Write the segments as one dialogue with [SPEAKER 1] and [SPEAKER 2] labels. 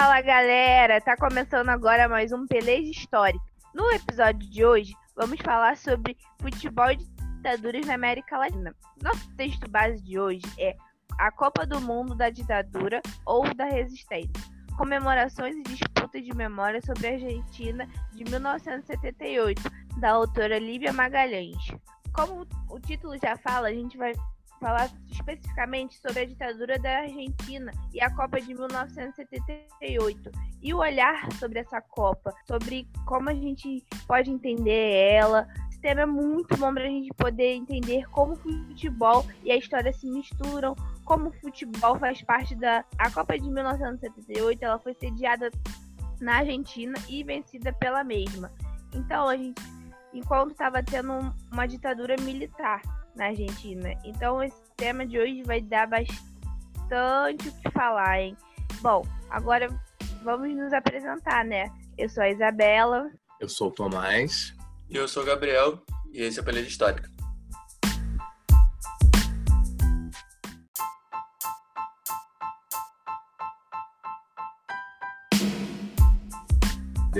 [SPEAKER 1] Fala galera, tá começando agora mais um Peleja Histórica. No episódio de hoje, vamos falar sobre futebol e ditaduras na América Latina. Nosso texto base de hoje é A Copa do Mundo da Ditadura ou da Resistência. Comemorações e disputas de memória sobre a Argentina de 1978, da autora Lívia Magalhães. Como o título já fala, a gente vai falar especificamente sobre a ditadura da Argentina e a Copa de 1978 e o olhar sobre essa Copa, sobre como a gente pode entender ela. Esse tema é muito bom para a gente poder entender como o futebol e a história se misturam, como o futebol faz parte da a Copa de 1978. Ela foi sediada na Argentina e vencida pela mesma. Então a gente, enquanto estava tendo uma ditadura militar na Argentina. Então esse tema de hoje vai dar bastante o que falar, hein? Bom, agora vamos nos apresentar, né? Eu sou a Isabela.
[SPEAKER 2] Eu sou o Tomás.
[SPEAKER 3] E eu sou o Gabriel. E esse é a Peleja Histórica.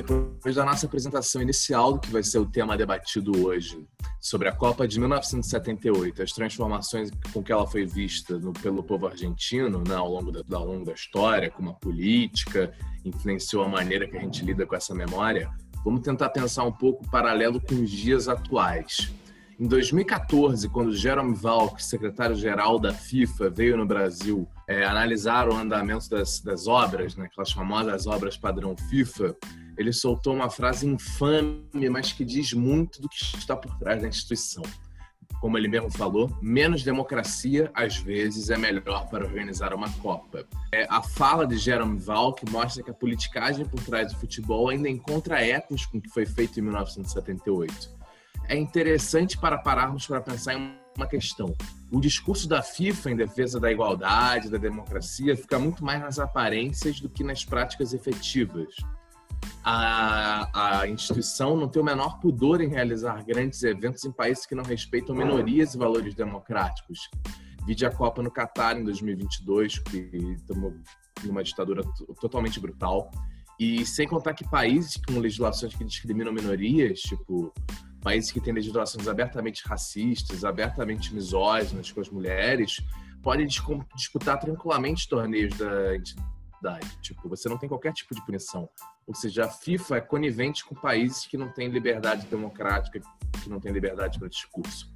[SPEAKER 2] Depois da nossa apresentação inicial do que vai ser o tema debatido hoje, sobre a Copa de 1978, as transformações com que ela foi vista no, pelo povo argentino né, ao, longo da, ao longo da história, como a política influenciou a maneira que a gente lida com essa memória, vamos tentar pensar um pouco paralelo com os dias atuais. Em 2014, quando Jerome Valk, secretário-geral da FIFA, veio no Brasil é, analisar o andamento das, das obras, né, aquelas famosas obras padrão FIFA, ele soltou uma frase infame, mas que diz muito do que está por trás da instituição. Como ele mesmo falou, menos democracia às vezes é melhor para organizar uma Copa. É, a fala de Jerome Valk mostra que a politicagem por trás do futebol ainda encontra ecos com o que foi feito em 1978. É interessante para pararmos para pensar em uma questão. O discurso da FIFA em defesa da igualdade, da democracia, fica muito mais nas aparências do que nas práticas efetivas a, a instituição não tem o menor pudor em realizar grandes eventos em países que não respeitam minorias e valores democráticos. Vide a Copa no Catar em 2022, que tomou uma ditadura totalmente brutal. E sem contar que países com legislações que discriminam minorias, tipo países que têm legislações abertamente racistas, abertamente misóginas com as mulheres, podem disputar tranquilamente torneios da Tipo, você não tem qualquer tipo de punição. Ou seja, a FIFA é conivente com países que não têm liberdade democrática, que não têm liberdade para discurso.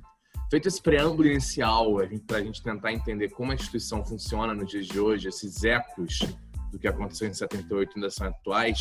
[SPEAKER 2] Feito esse preâmbulo inicial, para a gente tentar entender como a instituição funciona nos dias de hoje, esses ecos do que aconteceu em 78 ainda são atuais,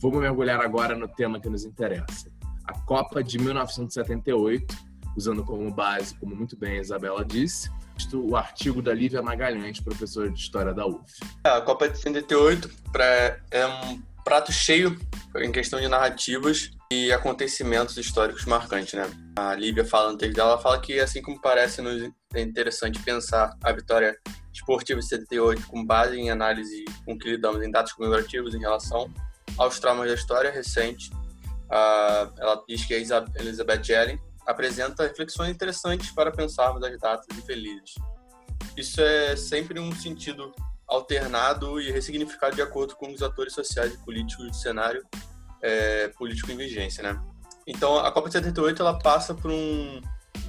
[SPEAKER 2] vamos mergulhar agora no tema que nos interessa. A Copa de 1978, usando como base, como muito bem a Isabela disse, o artigo da Lívia Magalhães, professora de História da UF.
[SPEAKER 3] A Copa de 78 pra, é um prato cheio em questão de narrativas e acontecimentos históricos marcantes, né? A Lívia fala no texto dela, fala que assim como parece nos é interessante pensar a vitória esportiva de 78 com base em análise com que lidamos em dados comemorativos em relação aos traumas da história recente, uh, ela diz que a Elizabeth Jelen apresenta reflexões interessantes para pensarmos as datas infelizes. Isso é sempre um sentido alternado e ressignificado de acordo com os atores sociais e políticos do cenário é, político em vigência, né? Então, a Copa de 78 ela passa por um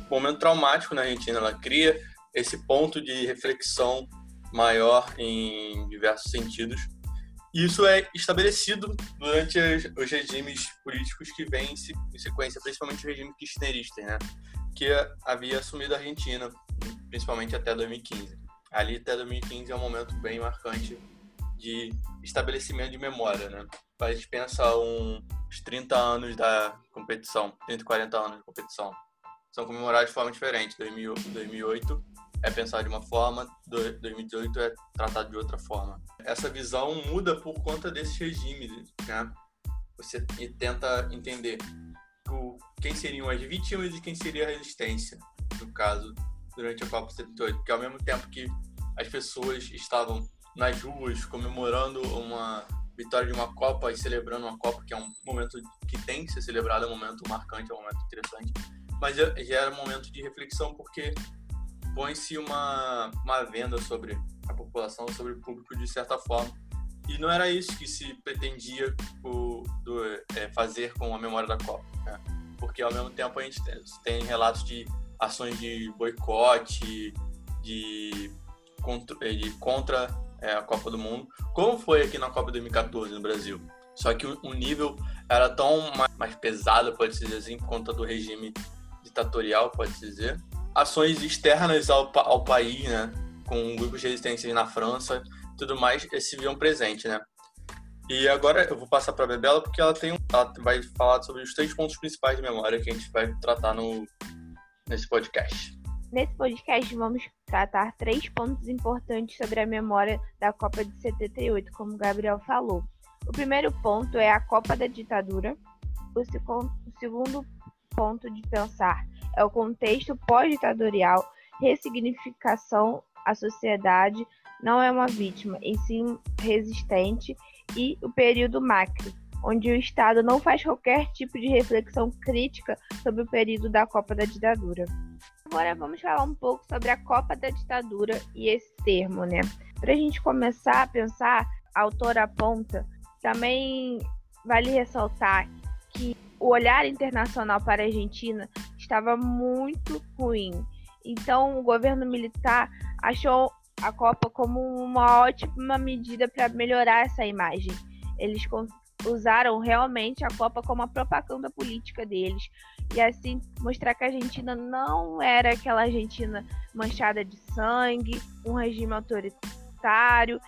[SPEAKER 3] momento traumático na Argentina. Ela cria esse ponto de reflexão maior em diversos sentidos isso é estabelecido durante os regimes políticos que vêm em sequência, principalmente o regime kirchnerista, né? que havia assumido a Argentina, principalmente até 2015. Ali até 2015 é um momento bem marcante de estabelecimento de memória. Né? A gente pensa uns 30 anos da competição, 30, 40 anos de competição. São comemorados de forma diferente. 2008 é pensado de uma forma, 2018 é tratado de outra forma. Essa visão muda por conta desses regimes, né? Você tenta entender quem seriam as vítimas e quem seria a resistência, no caso, durante a Copa 78, porque ao mesmo tempo que as pessoas estavam nas ruas comemorando uma vitória de uma Copa e celebrando uma Copa, que é um momento que tem que ser celebrado, é um momento marcante, é um momento interessante, mas já era um momento de reflexão porque põe-se uma, uma venda sobre a população, sobre o público, de certa forma, E não era isso que se pretendia o, do, é, fazer com a memória da Copa. Né? Porque ao mesmo tempo a gente tem, tem relatos de ações de boicote, de contra, é, de contra é, a Copa do Mundo, como foi aqui na Copa de 2014 no Brasil. Só que o, o nível era tão mais, mais pesado, pode-se dizer assim, por conta do regime ditatorial, pode-se dizer. Ações externas ao, ao país, né? Com grupos de resistência na França, tudo mais, se viam presente, né? E agora eu vou passar para a Bebela porque ela tem ela vai falar sobre os três pontos principais de memória que a gente vai tratar no nesse podcast.
[SPEAKER 1] Nesse podcast vamos tratar três pontos importantes sobre a memória da Copa de 78, como o Gabriel falou. O primeiro ponto é a Copa da Ditadura. O, segundo ponto de pensar é o contexto pós-ditatorial, ressignificação à sociedade, não é uma vítima, e sim resistente, e o período macro, onde o Estado não faz qualquer tipo de reflexão crítica sobre o período da Copa da Ditadura. Agora vamos falar um pouco sobre a Copa da Ditadura e esse termo, né? Para a gente começar a pensar, a autora aponta, também vale ressaltar que o olhar internacional para a Argentina estava muito ruim. Então, o governo militar achou a Copa como uma ótima medida para melhorar essa imagem. Eles usaram realmente a Copa como a propaganda política deles e assim mostrar que a Argentina não era aquela Argentina manchada de sangue, um regime autoritário,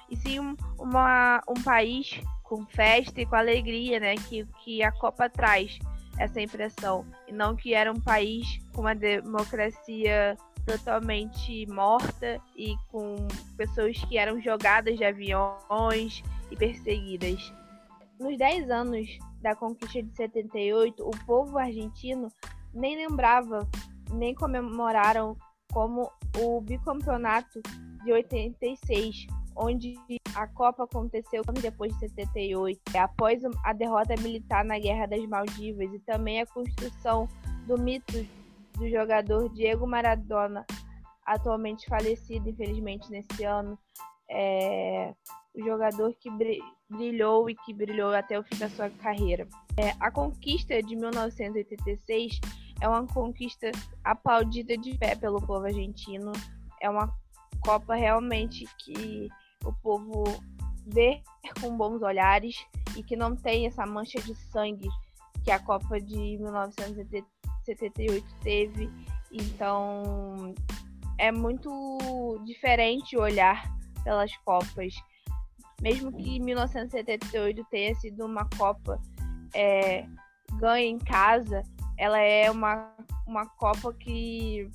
[SPEAKER 1] e sim um, uma, um país com festa e com alegria, né? Que, que a Copa traz essa impressão. E não que era um país com uma democracia totalmente morta e com pessoas que eram jogadas de aviões e perseguidas. Nos 10 anos da conquista de 78, o povo argentino nem lembrava, nem comemoraram como o bicampeonato de 86, onde a Copa aconteceu depois de 78, após a derrota militar na Guerra das Maldivas e também a construção do mito do jogador Diego Maradona, atualmente falecido, infelizmente, nesse ano. É, o jogador que brilhou e que brilhou até o fim da sua carreira. É, a conquista de 1986 é uma conquista aplaudida de pé pelo povo argentino. É uma Copa realmente que o povo vê com bons olhares e que não tem essa mancha de sangue que a Copa de 1978 teve. Então é muito diferente olhar pelas Copas mesmo que 1978 tenha sido uma Copa é, ganha em casa, ela é uma, uma Copa que,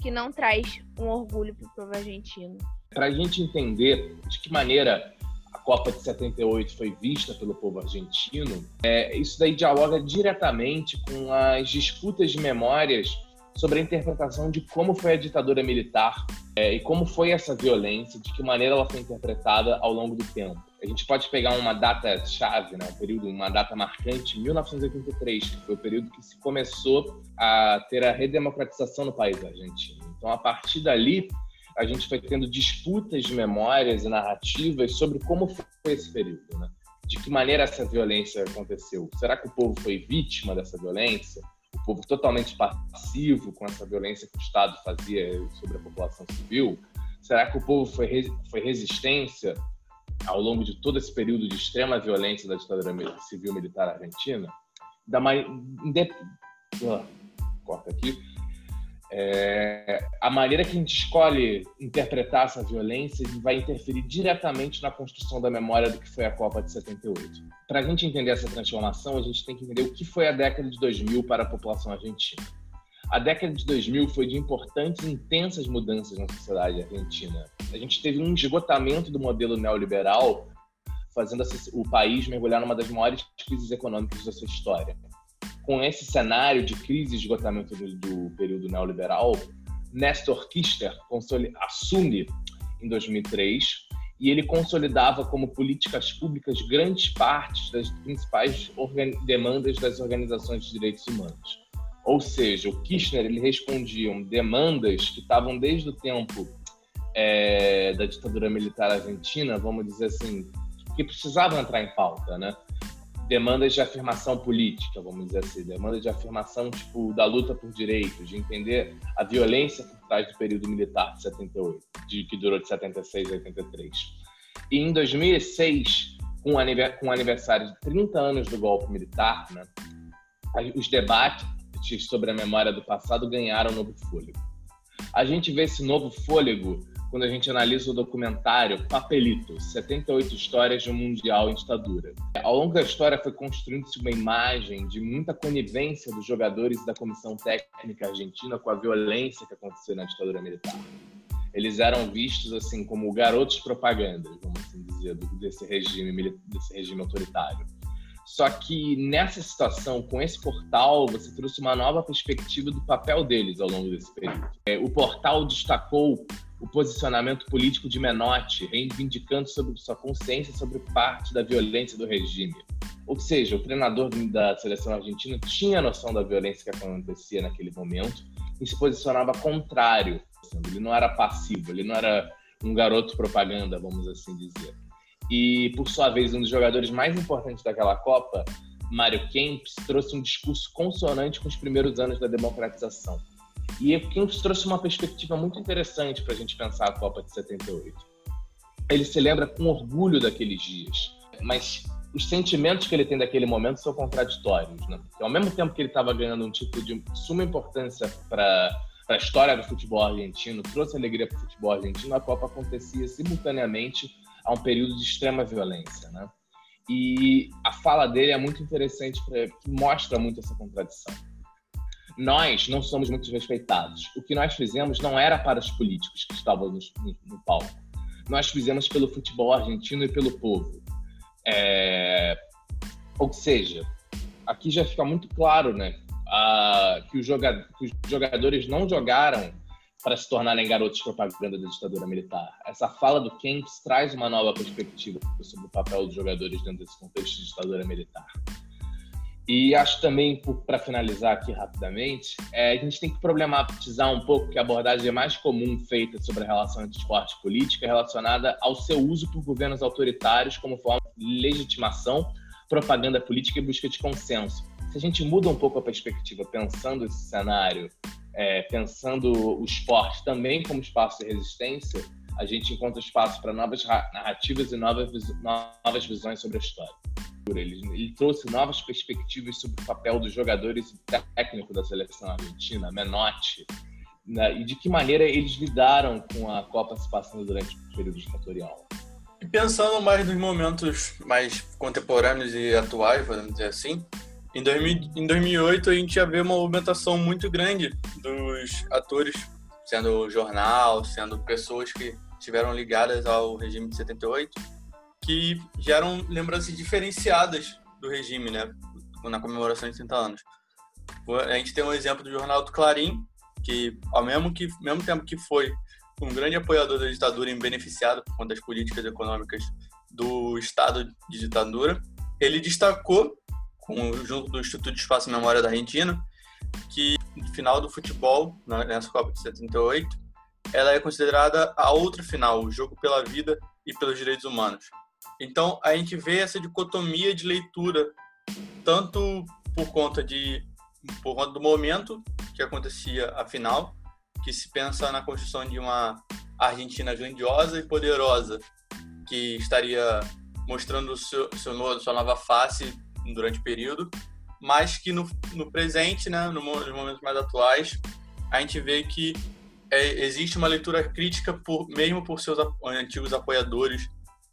[SPEAKER 1] que não traz um orgulho para o povo argentino.
[SPEAKER 2] Para a gente entender de que maneira a Copa de 78 foi vista pelo povo argentino, é, isso daí dialoga diretamente com as disputas de memórias sobre a interpretação de como foi a ditadura militar é, e como foi essa violência, de que maneira ela foi interpretada ao longo do tempo. A gente pode pegar uma data chave, né, um período, uma data marcante, 1983, que foi o período que se começou a ter a redemocratização no país argentino. Então, a partir dali, a gente foi tendo disputas de memórias e narrativas sobre como foi esse período, né? De que maneira essa violência aconteceu? Será que o povo foi vítima dessa violência? O povo totalmente passivo com essa violência que o Estado fazia sobre a população civil? Será que o povo foi, foi resistência ao longo de todo esse período de extrema violência da ditadura civil militar argentina? Da mais, uh, corta aqui é, a maneira que a gente escolhe interpretar essa violência vai interferir diretamente na construção da memória do que foi a Copa de 78. Para a gente entender essa transformação, a gente tem que entender o que foi a década de 2000 para a população argentina. A década de 2000 foi de importantes e intensas mudanças na sociedade argentina. A gente teve um esgotamento do modelo neoliberal, fazendo o país mergulhar numa das maiores crises econômicas da sua história com esse cenário de crise e esgotamento do, do período neoliberal, Nestor Kirchner assume em 2003 e ele consolidava como políticas públicas grandes partes das principais demandas das organizações de direitos humanos. Ou seja, o Kirchner ele respondia demandas que estavam desde o tempo é, da ditadura militar argentina, vamos dizer assim, que precisavam entrar em pauta, né? Demandas de afirmação política, vamos dizer assim, demandas de afirmação tipo da luta por direitos, de entender a violência por trás do período militar de 78, de que durou de 76 a 83. E em 2006, com o aniversário de 30 anos do golpe militar, né, os debates sobre a memória do passado ganharam novo fôlego. A gente vê esse novo fôlego quando a gente analisa o documentário Papelito, 78 histórias de um mundial em ditadura. Ao longo da história foi construindo-se uma imagem de muita conivência dos jogadores da comissão técnica argentina com a violência que aconteceu na ditadura militar. Eles eram vistos assim como garotos propagandas, vamos assim dizer, desse regime desse regime autoritário. Só que nessa situação, com esse portal, você trouxe uma nova perspectiva do papel deles ao longo desse período. É, o portal destacou o posicionamento político de Menotti, reivindicando sobre sua consciência sobre parte da violência do regime. Ou seja, o treinador da seleção argentina tinha noção da violência que acontecia naquele momento e se posicionava contrário. Ele não era passivo, ele não era um garoto propaganda, vamos assim dizer. E, por sua vez, um dos jogadores mais importantes daquela Copa, Mário Kempis, trouxe um discurso consonante com os primeiros anos da democratização. E o Kempis trouxe uma perspectiva muito interessante para a gente pensar a Copa de 78. Ele se lembra com orgulho daqueles dias, mas os sentimentos que ele tem daquele momento são contraditórios. Né? Ao mesmo tempo que ele estava ganhando um tipo de suma importância para a história do futebol argentino, trouxe alegria para o futebol argentino, a Copa acontecia simultaneamente a um período de extrema violência, né? E a fala dele é muito interessante, pra, que mostra muito essa contradição. Nós não somos muito respeitados. O que nós fizemos não era para os políticos que estavam no, no, palco. Nós fizemos pelo futebol argentino e pelo povo. É... Ou seja, aqui já fica muito claro, né? Que, que os jogadores não jogaram para se tornarem garotos propaganda da ditadura militar. Essa fala do Kempis traz uma nova perspectiva sobre o papel dos jogadores dentro desse contexto de ditadura militar. E acho também, para finalizar aqui rapidamente, é, a gente tem que problematizar um pouco que a abordagem mais comum feita sobre a relação entre esporte e política é relacionada ao seu uso por governos autoritários como forma de legitimação, propaganda política e busca de consenso. Se a gente muda um pouco a perspectiva pensando esse cenário é, pensando o esporte também como espaço de resistência, a gente encontra espaço para novas narrativas e novas, novas visões sobre a história. Ele, ele, trouxe novas perspectivas sobre o papel dos jogadores e técnico da seleção argentina, Menotti, né, e de que maneira eles lidaram com a Copa se passando durante o período ditatorial.
[SPEAKER 3] E pensando mais nos momentos mais contemporâneos e atuais, vamos dizer assim, em, 2000, em 2008, a gente já vê uma movimentação muito grande dos atores, sendo jornal, sendo pessoas que estiveram ligadas ao regime de 78, que geram lembranças diferenciadas do regime, né, na comemoração de 30 anos. A gente tem um exemplo do jornal do Clarim, que ao mesmo, que, mesmo tempo que foi um grande apoiador da ditadura e beneficiado por conta das políticas econômicas do Estado de ditadura, ele destacou com, junto do Instituto de Espaço e Memória da Argentina, que no final do futebol, nessa Copa de 78, ela é considerada a outra final, o jogo pela vida e pelos direitos humanos. Então, a gente vê essa dicotomia de leitura, tanto por conta de por conta do momento que acontecia a final, que se pensa na construção de uma Argentina grandiosa e poderosa, que estaria mostrando seu, seu, sua nova face durante o período, mas que no, no presente, né, no, nos momentos mais atuais, a gente vê que é, existe uma leitura crítica por, mesmo por seus antigos apoiadores,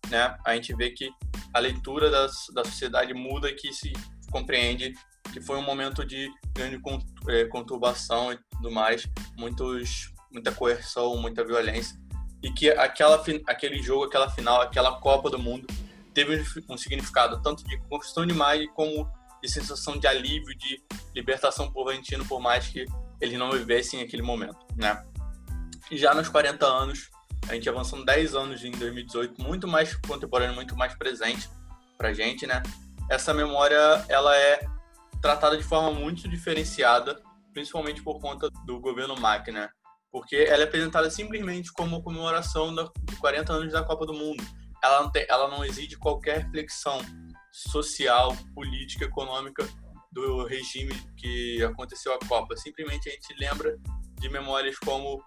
[SPEAKER 3] né? A gente vê que a leitura da, da sociedade muda e que se compreende que foi um momento de grande é, conturbação e tudo mais, muitos, muita coerção, muita violência, e que aquela, aquele jogo, aquela final, aquela Copa do Mundo teve um significado tanto de construção de imagem como de sensação de alívio, de libertação por Valentino, por mais que eles não vivessem aquele momento, né? E já nos 40 anos, a gente avançando 10 anos em 2018, muito mais contemporâneo, muito mais presente pra gente, né? Essa memória, ela é tratada de forma muito diferenciada, principalmente por conta do governo Mac, né? Porque ela é apresentada simplesmente como comemoração de 40 anos da Copa do Mundo ela não, tem, ela não exige qualquer reflexão social, política, econômica do regime que aconteceu a Copa. Simplesmente a gente lembra de memórias como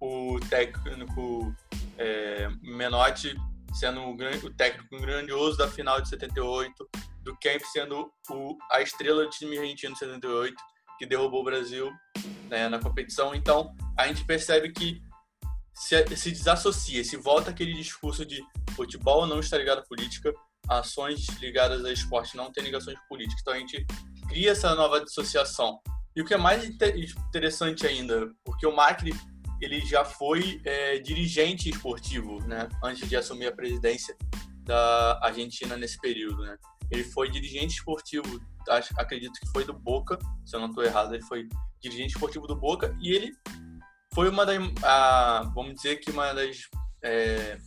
[SPEAKER 3] o técnico é, Menotti sendo o, o técnico grandioso da final de 78, do Kemp sendo o, a estrela do time argentino de 78, que derrubou o Brasil né, na competição. Então, a gente percebe que se, se desassocia, se volta aquele discurso de futebol não está ligado à política, ações ligadas a esporte não têm ligações políticas. Então, a gente cria essa nova dissociação. E o que é mais interessante ainda, porque o Macri ele já foi é, dirigente esportivo, né, antes de assumir a presidência da Argentina nesse período, né. Ele foi dirigente esportivo, acho, acredito que foi do Boca, se eu não estou errado, ele foi dirigente esportivo do Boca e ele foi uma das, a, vamos dizer que uma das é,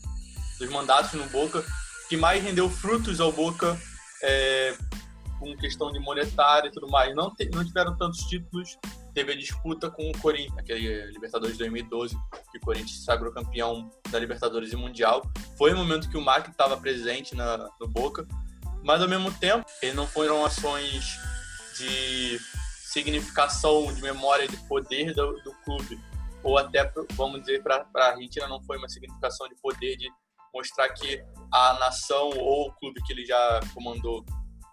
[SPEAKER 3] dos mandatos no Boca que mais rendeu frutos ao Boca é, com questão de monetária e tudo mais. Não, te, não tiveram tantos títulos. Teve a disputa com o Corinthians, aquele Libertadores de 2012, que o Corinthians sagrou campeão da Libertadores e Mundial. Foi o momento que o Mac estava presente na, no Boca, mas ao mesmo tempo, ele não foram ações de significação, de memória, de poder do, do clube, ou até, vamos dizer, para a Argentina não foi uma significação de poder, de mostrar que a nação ou o clube que ele já comandou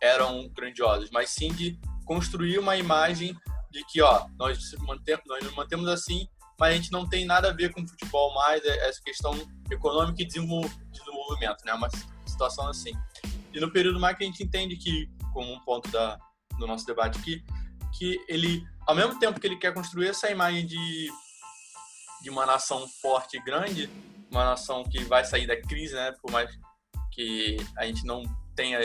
[SPEAKER 3] eram grandiosos, mas sim de construir uma imagem de que, ó, nós mantemos, nós nos mantemos assim, mas a gente não tem nada a ver com futebol mais, é essa questão econômica e desenvolvimento, né? Uma situação assim. E no período mais que a gente entende que, como um ponto da, do nosso debate aqui, que ele, ao mesmo tempo que ele quer construir essa imagem de, de uma nação forte e grande, uma nação que vai sair da crise, né? Por mais que a gente não tenha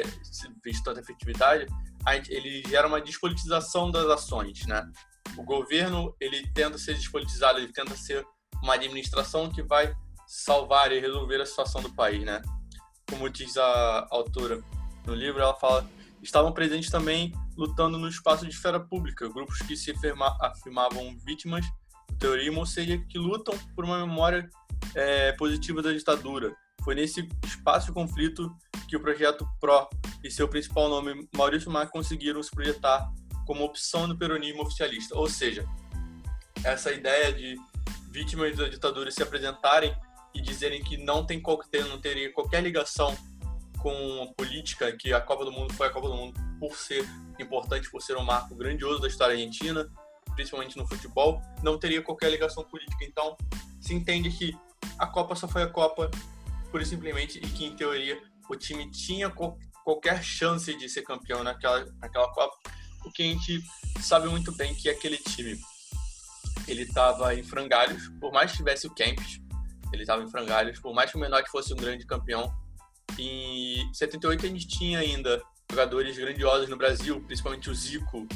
[SPEAKER 3] visto tanta efetividade, gente, ele gera uma despolitização das ações, né? O governo, ele tenta ser despolitizado, ele tenta ser uma administração que vai salvar e resolver a situação do país, né? Como diz a autora no livro, ela fala estavam presentes também lutando no espaço de esfera pública, grupos que se afirma, afirmavam vítimas do terrorismo, ou seja, que lutam por uma memória é, positiva da ditadura. Foi nesse espaço de conflito que o projeto PRO e seu principal nome, Maurício Mar, conseguiram se projetar como opção do peronismo oficialista. Ou seja, essa ideia de vítimas da ditadura se apresentarem e dizerem que não tem qualquer, não teria qualquer ligação com a política, que a Copa do Mundo foi a Copa do Mundo por ser importante, por ser um marco grandioso da história argentina, principalmente no futebol, não teria qualquer ligação política. Então, se entende que a Copa só foi a Copa, e simplesmente, e que, em teoria, o time tinha qualquer chance de ser campeão naquela, naquela Copa, o que a gente sabe muito bem que aquele time ele estava em frangalhos, por mais que tivesse o Kempis, ele estava em frangalhos, por mais que o Menor fosse um grande campeão. Em 78 a gente tinha ainda jogadores grandiosos no Brasil, principalmente o Zico,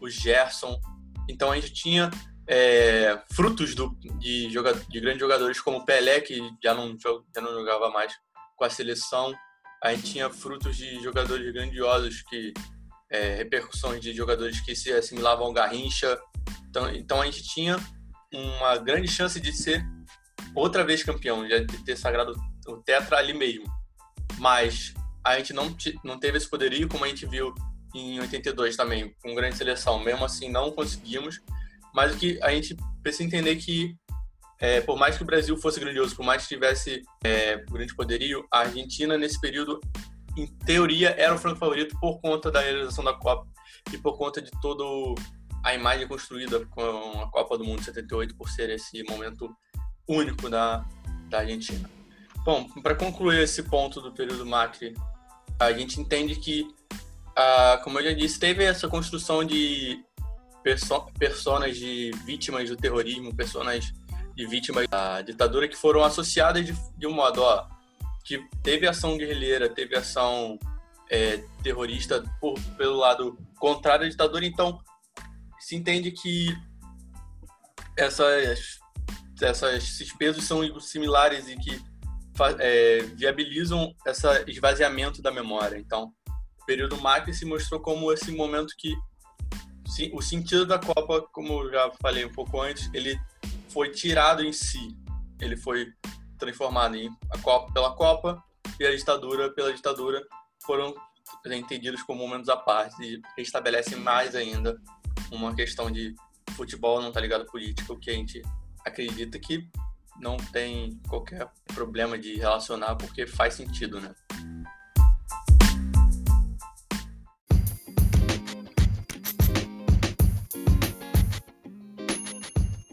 [SPEAKER 3] o Gerson. Então a gente tinha é, frutos do, de, de grandes jogadores como Pelé, que já não, já não jogava mais com a seleção a gente tinha frutos de jogadores grandiosos que é, repercussões de jogadores que se assimilavam ao Garrincha. Então, então a gente tinha uma grande chance de ser outra vez campeão, de ter sagrado o tetra ali mesmo. Mas a gente não, não teve esse poderio, como a gente viu em 82 também, com grande seleção. Mesmo assim, não conseguimos. Mas que a gente precisa entender que é, por mais que o Brasil fosse grandioso, por mais que tivesse é, grande poderio, a Argentina nesse período, em teoria, era o franco favorito por conta da realização da Copa e por conta de toda a imagem construída com a Copa do Mundo de 78 por ser esse momento único da, da Argentina. Bom, para concluir esse ponto do período Macri, a gente entende que, ah, como eu já disse, teve essa construção de perso personas de vítimas do terrorismo, personas de vítimas da ditadura que foram associadas de, de um modo, ó, que teve ação guerrilheira, teve ação é, terrorista por, pelo lado contrário à ditadura, então se entende que essas, essas, esses pesos são similares e que é, viabilizam esse esvaziamento da memória. Então, o período Macri se mostrou como esse momento que o sentido da Copa, como já falei um pouco antes, ele foi tirado em si. Ele foi transformado em a Copa pela Copa e a ditadura pela ditadura foram entendidos como momentos à parte e estabelecem mais ainda uma questão de futebol não tá ligado à política, o que a gente acredita que não tem qualquer problema de relacionar porque faz sentido, né?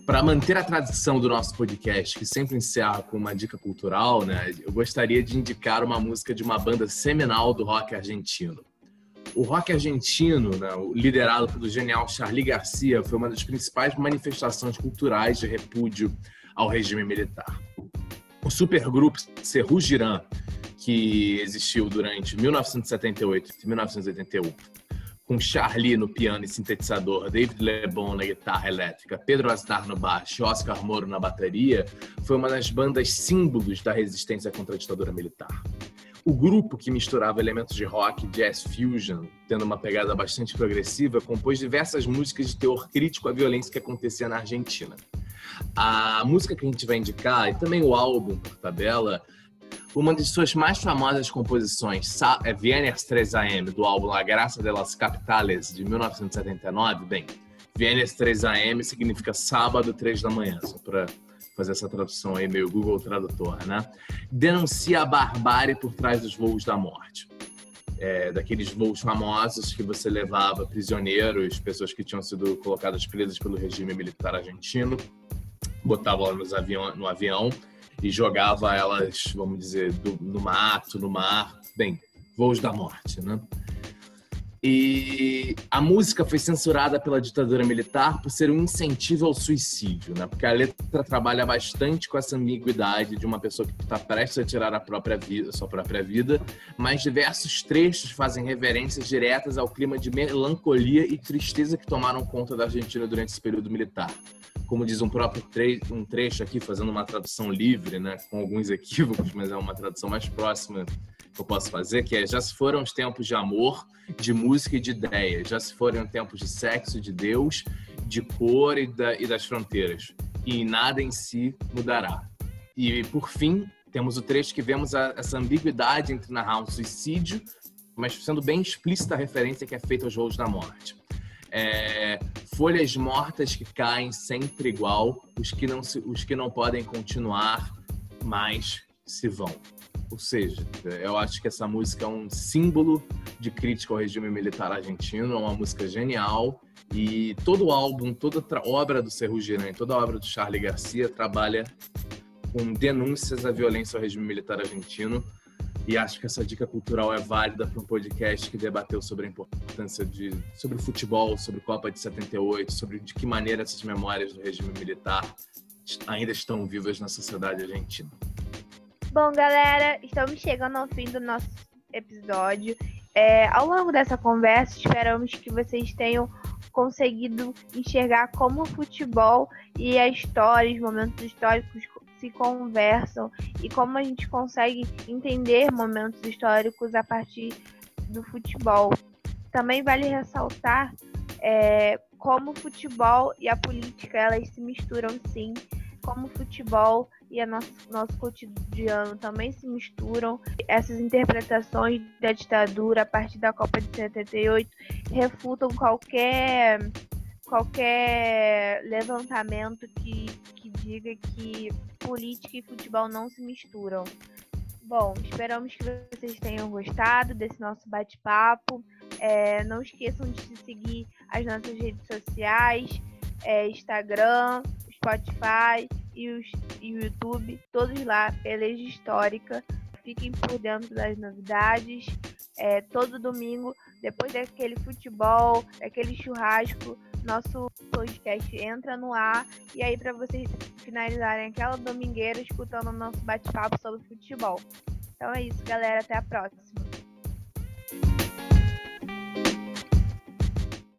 [SPEAKER 2] Para manter a tradição do nosso podcast, que sempre encerra com uma dica cultural, né, eu gostaria de indicar uma música de uma banda seminal do rock argentino. O rock argentino, né, liderado pelo genial Charlie Garcia, foi uma das principais manifestações culturais de repúdio ao regime militar. O supergrupo Serru Girán, que existiu durante 1978 e 1981, com Charlie no piano e sintetizador, David Lebon na guitarra elétrica, Pedro Aznar no baixo Oscar Moro na bateria, foi uma das bandas símbolos da resistência contra a ditadura militar. O grupo, que misturava elementos de rock, jazz fusion, tendo uma pegada bastante progressiva, compôs diversas músicas de teor crítico à violência que acontecia na Argentina. A música que a gente vai indicar, e também o álbum por tabela, uma de suas mais famosas composições, é Vieners 3 AM, do álbum La Graça de las Capitales, de 1979. Bem, Vieners 3 AM significa sábado 3 da manhã, só para fazer essa tradução aí, meio Google Tradutor, né? Denuncia a barbárie por trás dos voos da morte. É, daqueles voos famosos que você levava prisioneiros, pessoas que tinham sido colocadas presas pelo regime militar argentino, botava elas avião, no avião e jogava elas, vamos dizer, do, no mato, no mar, bem, voos da morte, né? E a música foi censurada pela ditadura militar por ser um incentivo ao suicídio, né? Porque a letra trabalha bastante com essa ambiguidade de uma pessoa que está prestes a tirar a própria vida, a sua própria vida, mas diversos trechos fazem reverências diretas ao clima de melancolia e tristeza que tomaram conta da Argentina durante esse período militar como diz um próprio tre um trecho aqui, fazendo uma tradução livre, né, com alguns equívocos, mas é uma tradução mais próxima que eu posso fazer, que é já se foram os tempos de amor, de música e de ideia, já se foram tempos de sexo, de Deus, de cor e, da, e das fronteiras, e nada em si mudará. E por fim, temos o trecho que vemos a, essa ambiguidade entre narrar um suicídio, mas sendo bem explícita a referência que é feita aos rolos da morte. É, folhas mortas que caem sempre igual, os que não, se, os que não podem continuar mais se vão. Ou seja, eu acho que essa música é um símbolo de crítica ao regime militar argentino, é uma música genial e todo o álbum, toda a obra do Serru Girán, toda a obra do Charlie Garcia trabalha com denúncias à violência ao regime militar argentino e acho que essa dica cultural é válida para um podcast que debateu sobre a importância de sobre o futebol, sobre a Copa de 78, sobre de que maneira essas memórias do regime militar ainda estão vivas na sociedade argentina.
[SPEAKER 1] Bom, galera, estamos chegando ao fim do nosso episódio. É, ao longo dessa conversa, esperamos que vocês tenham conseguido enxergar como o futebol e a história, os momentos históricos se conversam e como a gente consegue entender momentos históricos a partir do futebol. Também vale ressaltar é, como o futebol e a política elas se misturam sim, como o futebol e o nosso, nosso cotidiano também se misturam. Essas interpretações da ditadura a partir da Copa de 78 refutam qualquer qualquer levantamento que, diga que política e futebol não se misturam. Bom, esperamos que vocês tenham gostado desse nosso bate-papo. É, não esqueçam de seguir as nossas redes sociais, é, Instagram, Spotify e, o YouTube, todos lá, Peleja Histórica. Fiquem por dentro das novidades. É, todo domingo, depois daquele futebol, daquele churrasco, nosso podcast entra no ar e aí para vocês finalizarem aquela domingueira escutando o nosso bate-papo sobre futebol. Então é isso, galera. Até a próxima.